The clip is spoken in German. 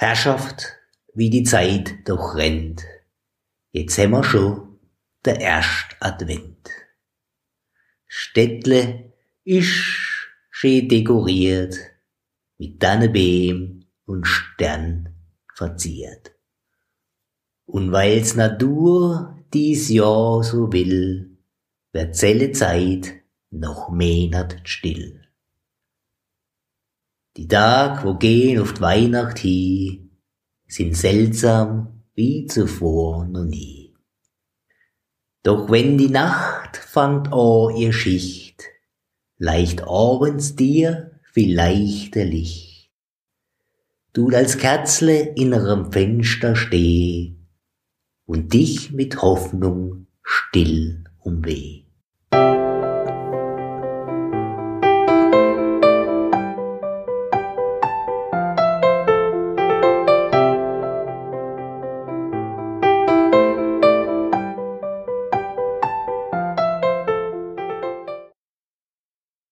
Herrschaft, wie die Zeit doch rennt. Jetzt haben wir schon der erst Advent. Städtle isch schön dekoriert, mit Dannebeem und Stern verziert. Und weil's Natur dies Jahr so will, wird zelle Zeit noch Monat still. Die Tag, wo gehen die Weihnacht hi, sind seltsam wie zuvor noch nie. Doch wenn die Nacht fangt an ihr Schicht, leicht abends dir vielleicht der Licht. Du als Kerzle in ihrem Fenster steh und dich mit Hoffnung still umweh.